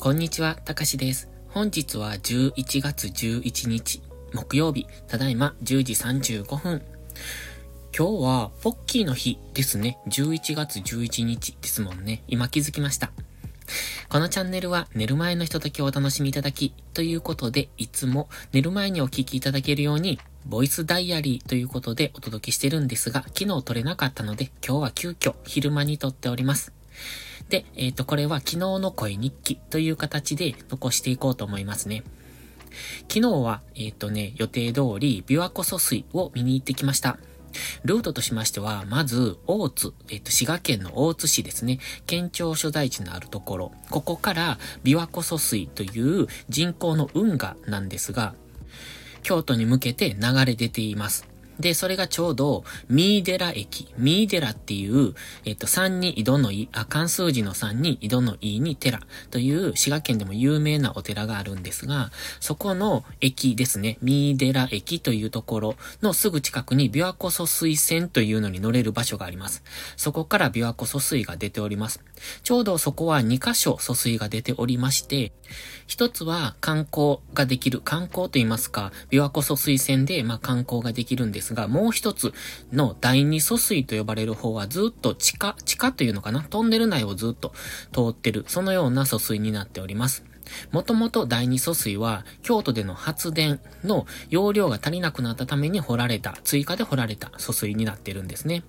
こんにちは、たかしです。本日は11月11日、木曜日、ただいま10時35分。今日は、ポッキーの日ですね。11月11日ですもんね。今気づきました。このチャンネルは寝る前のひとときをお楽しみいただき、ということで、いつも寝る前にお聞きいただけるように、ボイスダイアリーということでお届けしてるんですが、昨日撮れなかったので、今日は急遽昼間に撮っております。で、えっ、ー、と、これは昨日の声日記という形で残していこうと思いますね。昨日は、えっ、ー、とね、予定通り、琵琶湖疎水を見に行ってきました。ルートとしましては、まず、大津、えっ、と、滋賀県の大津市ですね。県庁所在地のあるところ。ここから、琵琶湖疎水という人工の運河なんですが、京都に向けて流れ出ています。で、それがちょうど、ミーデラ駅。ミーデラっていう、えっと、3に井戸の井、あ、関数字の3に井戸の井に寺という滋賀県でも有名なお寺があるんですが、そこの駅ですね。ミーデラ駅というところのすぐ近くに琵琶湖疎水線というのに乗れる場所があります。そこから琵琶湖疎水が出ております。ちょうどそこは2箇所疎水が出ておりまして、一つは観光ができる、観光と言いますか、琵琶湖疎水線で、まあ、観光ができるんですですが、もう一つの第二疎水と呼ばれる方はずっと地下、地下というのかな？トンネル内をずっと通ってる、そのような疎水になっております。もともと第二疎水は京都での発電の容量が足りなくなったために掘られた、追加で掘られた疎水になってるんですね。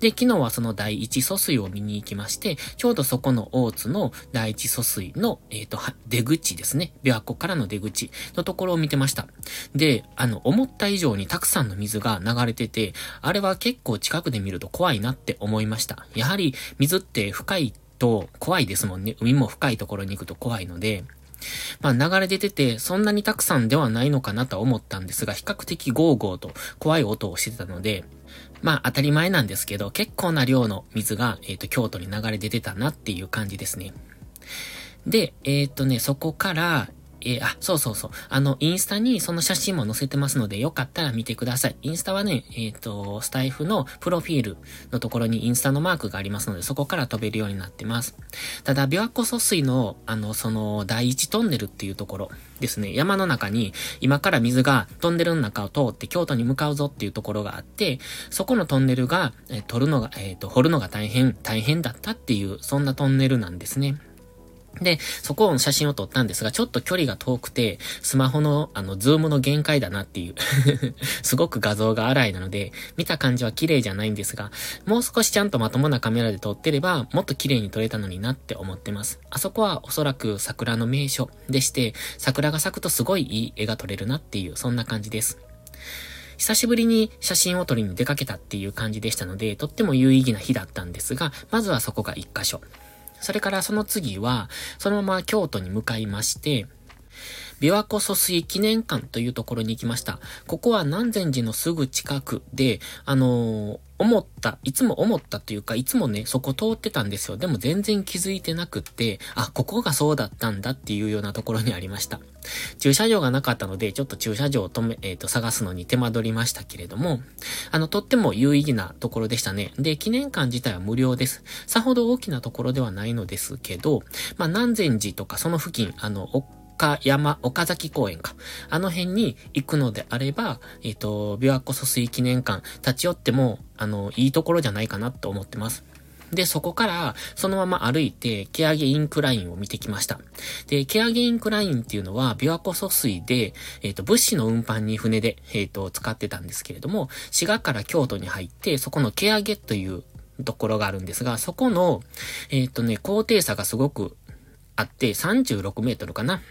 で、昨日はその第一疎水を見に行きまして、ちょうどそこの大津の第一疎水の、えっ、ー、と、出口ですね。琵琶湖からの出口のところを見てました。で、あの、思った以上にたくさんの水が流れてて、あれは結構近くで見ると怖いなって思いました。やはり水って深いと怖いですもんね。海も深いところに行くと怖いので、まあ流れ出てて、そんなにたくさんではないのかなと思ったんですが、比較的ゴーゴーと怖い音をしてたので、まあ当たり前なんですけど、結構な量の水が、えっ、ー、と、京都に流れ出てたなっていう感じですね。で、えっ、ー、とね、そこから、えー、あ、そうそうそう。あの、インスタにその写真も載せてますので、よかったら見てください。インスタはね、えっ、ー、と、スタイフのプロフィールのところにインスタのマークがありますので、そこから飛べるようになってます。ただ、琵琶湖疎水の、あの、その、第一トンネルっていうところですね、山の中に、今から水がトンネルの中を通って京都に向かうぞっていうところがあって、そこのトンネルが、えー、取るのが、えっ、と、掘るのが大変、大変だったっていう、そんなトンネルなんですね。で、そこの写真を撮ったんですが、ちょっと距離が遠くて、スマホの、あの、ズームの限界だなっていう すごく画像が荒いなので、見た感じは綺麗じゃないんですが、もう少しちゃんとまともなカメラで撮ってれば、もっと綺麗に撮れたのになって思ってます。あそこはおそらく桜の名所でして、桜が咲くとすごいいい絵が撮れるなっていう、そんな感じです。久しぶりに写真を撮りに出かけたっていう感じでしたので、とっても有意義な日だったんですが、まずはそこが一箇所。それからその次は、そのまま京都に向かいまして、琵琶湖疎水記念館というところに行きました。ここは南禅寺のすぐ近くで、あのー、思った、いつも思ったというか、いつもね、そこ通ってたんですよ。でも全然気づいてなくって、あ、ここがそうだったんだっていうようなところにありました。駐車場がなかったので、ちょっと駐車場を止め、えっ、ー、と、探すのに手間取りましたけれども、あの、とっても有意義なところでしたね。で、記念館自体は無料です。さほど大きなところではないのですけど、まあ、南禅寺とかその付近、あの、岡山、岡崎公園か。あの辺に行くのであれば、えっ、ー、と、琵琶湖疎水記念館、立ち寄っても、あの、いいところじゃないかなと思ってます。で、そこから、そのまま歩いて、ケアゲインクラインを見てきました。で、ケアゲインクラインっていうのは、琵琶湖疎水で、えっ、ー、と、物資の運搬に船で、えっ、ー、と、使ってたんですけれども、滋賀から京都に入って、そこのケアゲというところがあるんですが、そこの、えっ、ー、とね、高低差がすごくあって、36メートルかな。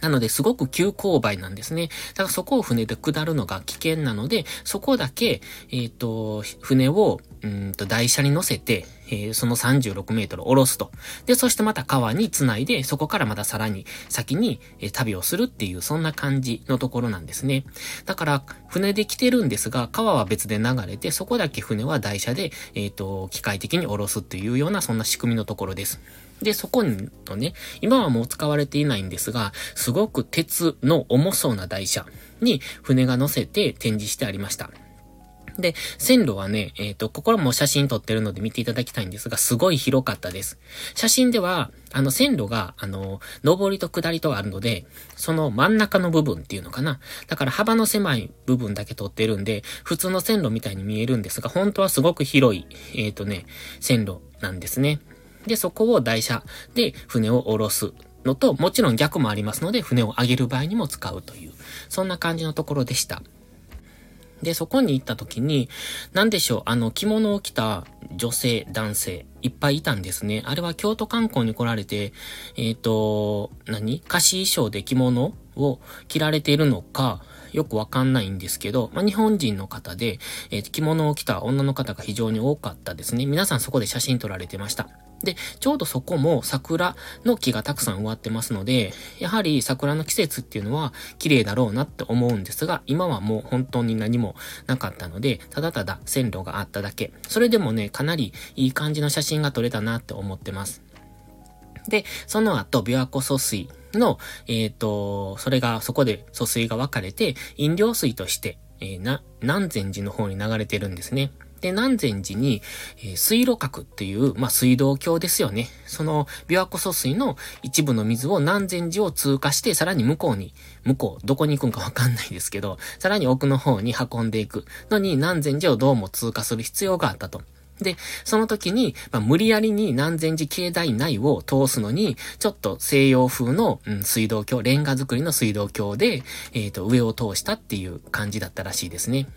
なので、すごく急勾配なんですね。だからそこを船で下るのが危険なので、そこだけ、えっ、ー、と、船を、うんと、台車に乗せて、えー、その36メートル下ろすと。で、そしてまた川に繋いで、そこからまたさらに先に、えー、旅をするっていう、そんな感じのところなんですね。だから、船で来てるんですが、川は別で流れて、そこだけ船は台車で、えっ、ー、と、機械的に下ろすっていうような、そんな仕組みのところです。で、そこのね、今はもう使われていないんですが、すごく鉄の重そうな台車に船が乗せて展示してありました。で、線路はね、えっ、ー、と、ここはもう写真撮ってるので見ていただきたいんですが、すごい広かったです。写真では、あの、線路が、あの、上りと下りとあるので、その真ん中の部分っていうのかな。だから幅の狭い部分だけ撮ってるんで、普通の線路みたいに見えるんですが、本当はすごく広い、えっ、ー、とね、線路なんですね。で、そこを台車で船を下ろすのと、もちろん逆もありますので、船を上げる場合にも使うという、そんな感じのところでした。で、そこに行った時に、なんでしょう、あの、着物を着た女性、男性、いっぱいいたんですね。あれは京都観光に来られて、えっ、ー、と、何？貸し衣装で着物を着られているのか、よくわかんないんですけど、まあ、日本人の方で、えー、着物を着た女の方が非常に多かったですね。皆さんそこで写真撮られてました。で、ちょうどそこも桜の木がたくさん植わってますので、やはり桜の季節っていうのは綺麗だろうなって思うんですが、今はもう本当に何もなかったので、ただただ線路があっただけ。それでもね、かなりいい感じの写真が撮れたなって思ってます。で、その後、琵琶湖疎水の、えっ、ー、と、それが、そこで疎水が分かれて、飲料水として、えー、な、南禅寺の方に流れてるんですね。で、南禅寺に、えー、水路閣っていう、まあ、水道橋ですよね。その、琵琶湖疎水の一部の水を南禅寺を通過して、さらに向こうに、向こう、どこに行くんかわかんないですけど、さらに奥の方に運んでいくのに、南禅寺をどうも通過する必要があったと。で、その時に、まあ、無理やりに南禅寺境内内を通すのに、ちょっと西洋風の、うん、水道橋、レンガ作りの水道橋で、えっ、ー、と、上を通したっていう感じだったらしいですね。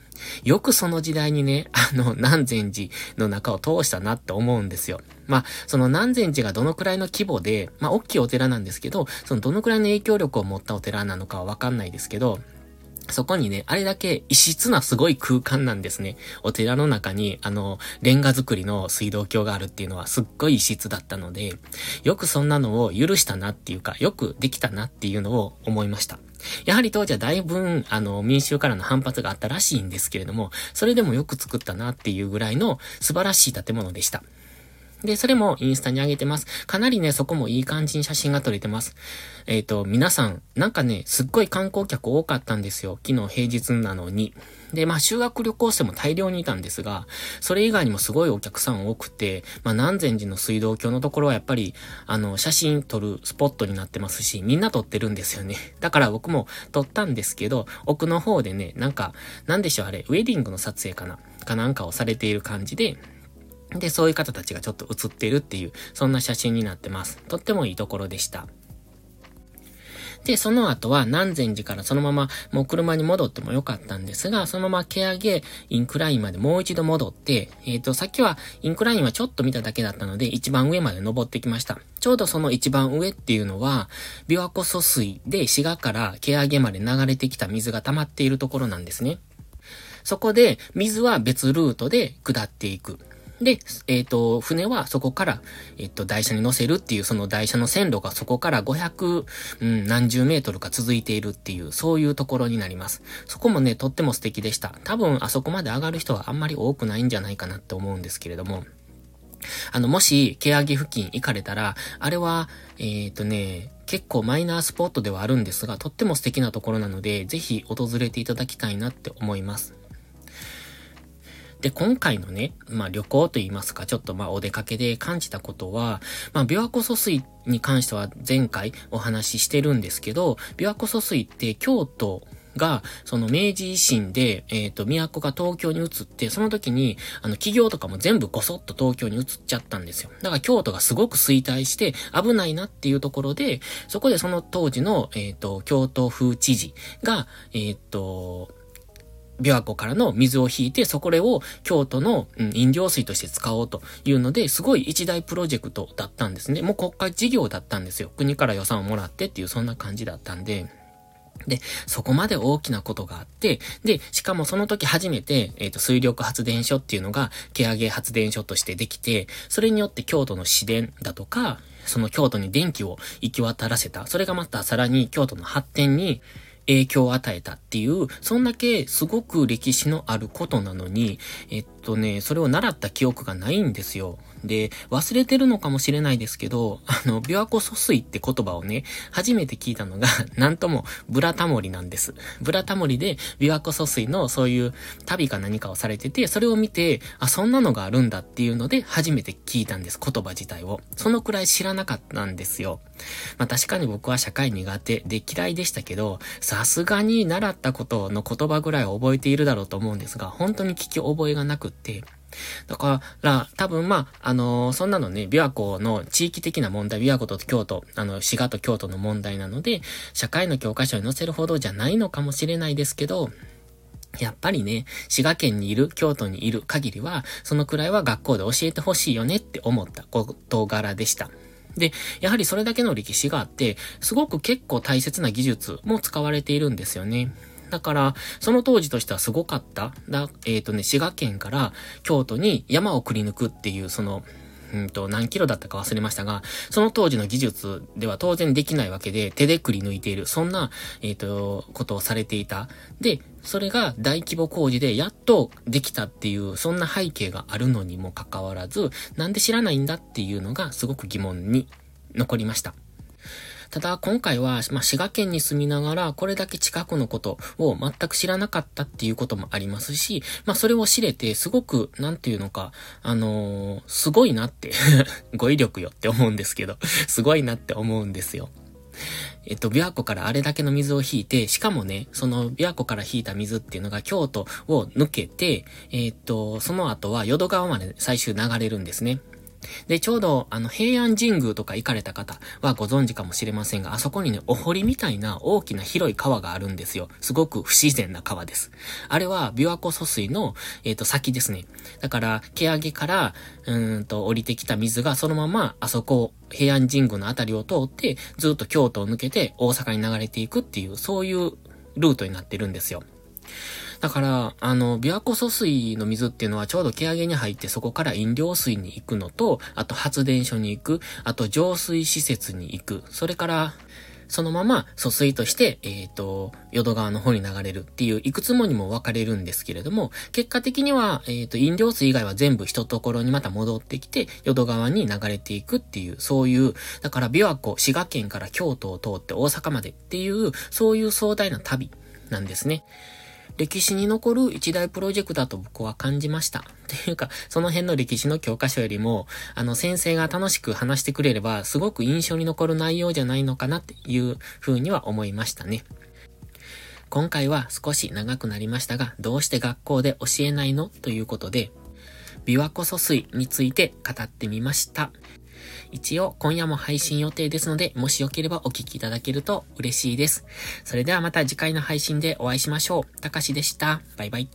よくその時代にね、あの、南禅寺の中を通したなって思うんですよ。まあ、その南禅寺がどのくらいの規模で、まあ、大きいお寺なんですけど、そのどのくらいの影響力を持ったお寺なのかはわかんないですけど、そこにね、あれだけ異質なすごい空間なんですね。お寺の中に、あの、レンガ作りの水道橋があるっていうのはすっごい異質だったので、よくそんなのを許したなっていうか、よくできたなっていうのを思いました。やはり当時はだいぶ、あの、民衆からの反発があったらしいんですけれども、それでもよく作ったなっていうぐらいの素晴らしい建物でした。で、それもインスタに上げてます。かなりね、そこもいい感じに写真が撮れてます。えっ、ー、と、皆さん、なんかね、すっごい観光客多かったんですよ。昨日平日なのに。で、まあ、修学旅行生も大量にいたんですが、それ以外にもすごいお客さん多くて、まあ、南禅寺の水道橋のところはやっぱり、あの、写真撮るスポットになってますし、みんな撮ってるんですよね。だから僕も撮ったんですけど、奥の方でね、なんか、なんでしょうあれ、ウェディングの撮影かなかなんかをされている感じで、で、そういう方たちがちょっと映ってるっていう、そんな写真になってます。とってもいいところでした。で、その後は南禅寺からそのままもう車に戻ってもよかったんですが、そのまま毛上げインクラインまでもう一度戻って、えっ、ー、と、さっきはインクラインはちょっと見ただけだったので、一番上まで登ってきました。ちょうどその一番上っていうのは、琵琶湖疎水で滋賀から毛上げまで流れてきた水が溜まっているところなんですね。そこで、水は別ルートで下っていく。で、えっ、ー、と、船はそこから、えっ、ー、と、台車に乗せるっていう、その台車の線路がそこから500、うん、何十メートルか続いているっていう、そういうところになります。そこもね、とっても素敵でした。多分、あそこまで上がる人はあんまり多くないんじゃないかなって思うんですけれども。あの、もし、毛上げ付近行かれたら、あれは、えっ、ー、とね、結構マイナースポットではあるんですが、とっても素敵なところなので、ぜひ訪れていただきたいなって思います。で、今回のね、まあ旅行と言いますか、ちょっとまあお出かけで感じたことは、まあ琵琶湖疎水に関しては前回お話ししてるんですけど、琵琶湖疎水って京都が、その明治維新で、えっ、ー、と、都が東京に移って、その時に、あの、企業とかも全部ごそっと東京に移っちゃったんですよ。だから京都がすごく衰退して危ないなっていうところで、そこでその当時の、えっ、ー、と、京都風知事が、えっ、ー、と、琵琶湖からの水を引いて、そこを京都の、うん、飲料水として使おうというので、すごい一大プロジェクトだったんですね。もう国家事業だったんですよ。国から予算をもらってっていう、そんな感じだったんで。で、そこまで大きなことがあって、で、しかもその時初めて、えっ、ー、と、水力発電所っていうのが、毛上げ発電所としてできて、それによって京都の市電だとか、その京都に電気を行き渡らせた。それがまたさらに京都の発展に、影響を与えたっていう、そんだけすごく歴史のあることなのに、えっとね、それを習った記憶がないんですよ。で、忘れてるのかもしれないですけど、あの、琵琶湖疎水って言葉をね、初めて聞いたのが、なんとも、ブラタモリなんです。ブラタモリで、琵琶湖疎水のそういう旅か何かをされてて、それを見て、あ、そんなのがあるんだっていうので、初めて聞いたんです、言葉自体を。そのくらい知らなかったんですよ。まあ確かに僕は社会苦手で嫌いでしたけど、さすがに習ったことの言葉ぐらい覚えているだろうと思うんですが、本当に聞き覚えがなくって、だから、多分まあ、あのー、そんなのね、琵琶湖の地域的な問題、琵琶湖と京都、あの、滋賀と京都の問題なので、社会の教科書に載せるほどじゃないのかもしれないですけど、やっぱりね、滋賀県にいる、京都にいる限りは、そのくらいは学校で教えてほしいよねって思った事柄でした。で、やはりそれだけの歴史があって、すごく結構大切な技術も使われているんですよね。だから、その当時としてはすごかった。だ、えっ、ー、とね、滋賀県から京都に山をくり抜くっていう、その、うんと、何キロだったか忘れましたが、その当時の技術では当然できないわけで、手でくり抜いている、そんな、えっ、ー、と、ことをされていた。で、それが大規模工事でやっとできたっていう、そんな背景があるのにもかかわらず、なんで知らないんだっていうのがすごく疑問に残りました。ただ、今回は、まあ、滋賀県に住みながら、これだけ近くのことを全く知らなかったっていうこともありますし、まあ、それを知れて、すごく、なんていうのか、あのー、すごいなって 語彙力よって思うんですけど、すごいなって思うんですよ。えっと、琵琶湖からあれだけの水を引いて、しかもね、その琵琶湖から引いた水っていうのが京都を抜けて、えっと、その後は淀川まで最終流れるんですね。で、ちょうど、あの、平安神宮とか行かれた方はご存知かもしれませんが、あそこにね、お堀みたいな大きな広い川があるんですよ。すごく不自然な川です。あれは、琵琶湖疎水の、えっ、ー、と、先ですね。だから、毛上げから、うんと、降りてきた水がそのまま、あそこ、平安神宮のあたりを通って、ずっと京都を抜けて大阪に流れていくっていう、そういうルートになってるんですよ。だから、あの、琵琶湖疎水の水っていうのはちょうど毛上げに入ってそこから飲料水に行くのと、あと発電所に行く、あと浄水施設に行く、それから、そのまま疎水として、えっ、ー、と、淀川の方に流れるっていう、いくつもにも分かれるんですけれども、結果的には、えっ、ー、と、飲料水以外は全部一ところにまた戻ってきて、淀川に流れていくっていう、そういう、だから琵琶湖、滋賀県から京都を通って大阪までっていう、そういう壮大な旅なんですね。歴史に残る一大プロジェクトだと僕は感じました。っていうか、その辺の歴史の教科書よりも、あの先生が楽しく話してくれれば、すごく印象に残る内容じゃないのかなっていう風には思いましたね。今回は少し長くなりましたが、どうして学校で教えないの？ということで、琵琶湖疎水について語ってみました。一応今夜も配信予定ですので、もしよければお聴きいただけると嬉しいです。それではまた次回の配信でお会いしましょう。たかしでした。バイバイ。